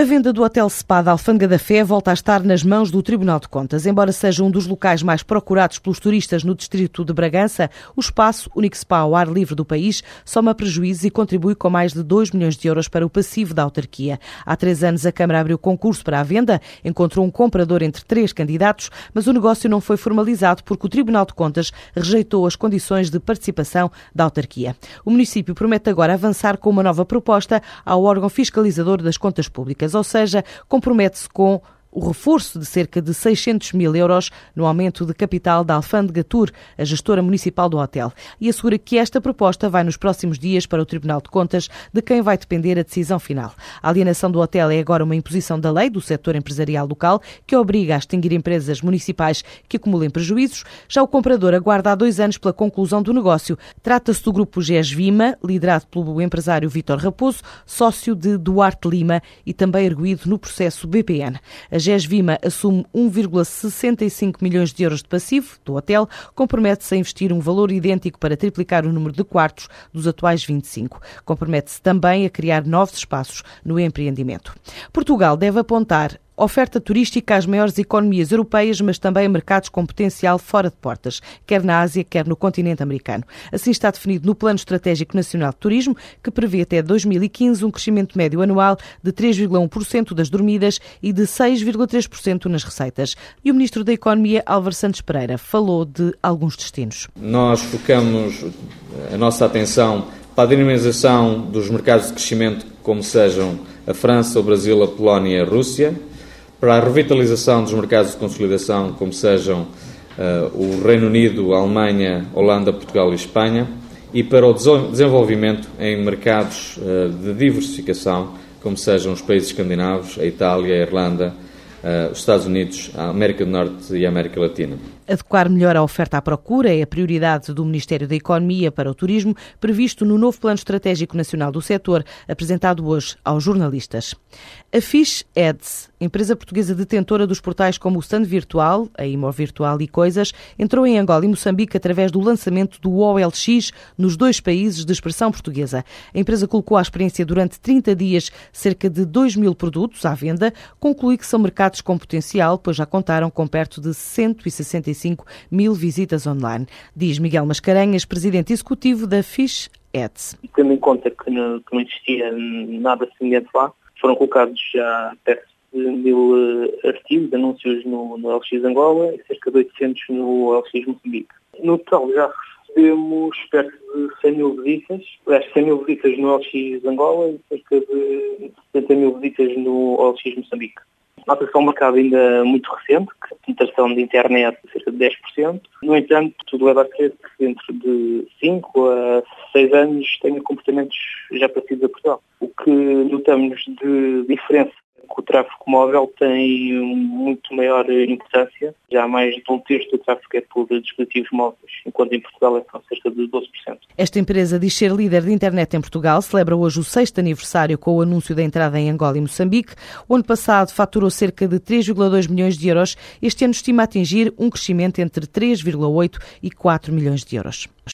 A venda do Hotel Spa da Alfândega da Fé volta a estar nas mãos do Tribunal de Contas. Embora seja um dos locais mais procurados pelos turistas no distrito de Bragança, o espaço, único spa ao ar livre do país, soma prejuízos e contribui com mais de 2 milhões de euros para o passivo da autarquia. Há três anos a Câmara abriu concurso para a venda, encontrou um comprador entre três candidatos, mas o negócio não foi formalizado porque o Tribunal de Contas rejeitou as condições de participação da autarquia. O município promete agora avançar com uma nova proposta ao órgão fiscalizador das contas públicas ou seja, compromete-se com o reforço de cerca de 600 mil euros no aumento de capital da Alfândega Tour, a gestora municipal do hotel, e assegura que esta proposta vai nos próximos dias para o Tribunal de Contas, de quem vai depender a decisão final. A alienação do hotel é agora uma imposição da lei do setor empresarial local que obriga a extinguir empresas municipais que acumulem prejuízos. Já o comprador aguarda há dois anos pela conclusão do negócio. Trata-se do grupo GES Vima, liderado pelo empresário Vítor Raposo, sócio de Duarte Lima e também erguido no processo BPN. A GESVIMA assume 1,65 milhões de euros de passivo do hotel, compromete-se a investir um valor idêntico para triplicar o número de quartos dos atuais 25. Compromete-se também a criar novos espaços no empreendimento. Portugal deve apontar oferta turística às maiores economias europeias, mas também a mercados com potencial fora de portas, quer na Ásia, quer no continente americano. Assim está definido no Plano Estratégico Nacional de Turismo, que prevê até 2015 um crescimento médio anual de 3,1% das dormidas e de 6,3% nas receitas. E o Ministro da Economia, Álvaro Santos Pereira, falou de alguns destinos. Nós focamos a nossa atenção para a dinamização dos mercados de crescimento, como sejam a França, o Brasil, a Polónia e a Rússia, para a revitalização dos mercados de consolidação, como sejam uh, o Reino Unido, Alemanha, Holanda, Portugal e Espanha, e para o desenvolvimento em mercados uh, de diversificação, como sejam os países escandinavos, a Itália, a Irlanda, os Estados Unidos, a América do Norte e a América Latina. Adequar melhor a oferta à procura é a prioridade do Ministério da Economia para o Turismo, previsto no novo Plano Estratégico Nacional do Setor, apresentado hoje aos jornalistas. A Fish Ads, empresa portuguesa detentora dos portais como o Stand Virtual, a Imo Virtual e Coisas, entrou em Angola e Moçambique através do lançamento do OLX nos dois países de expressão portuguesa. A empresa colocou à experiência durante 30 dias cerca de 2 mil produtos à venda, conclui que são mercados com potencial, pois já contaram com perto de 165 45 mil visitas online, diz Miguel Mascarenhas, presidente executivo da Fish Ads. Tendo em conta que não, que não existia nada semelhante lá, foram colocados já perto de mil uh, artigos, anúncios no, no LX Angola e cerca de 800 no LX Moçambique. No total já recebemos perto de 100 mil visitas, 100 mil visitas no LX Angola e cerca de 70 mil visitas no LX Moçambique. Nota-se que é um mercado ainda muito recente, que a penetração de internet é cerca de 10%. No entanto, tudo leva a crer que dentro de 5 a 6 anos tenha comportamentos já parecidos a Portugal. O que notamos de diferença o tráfego móvel tem muito maior importância. Já mais de um terço do tráfego é por dispositivos móveis, enquanto em Portugal é só cerca de 12%. Esta empresa diz ser líder de internet em Portugal, celebra hoje o sexto aniversário com o anúncio da entrada em Angola e Moçambique. O ano passado faturou cerca de 3,2 milhões de euros. Este ano estima atingir um crescimento entre 3,8 e 4 milhões de euros.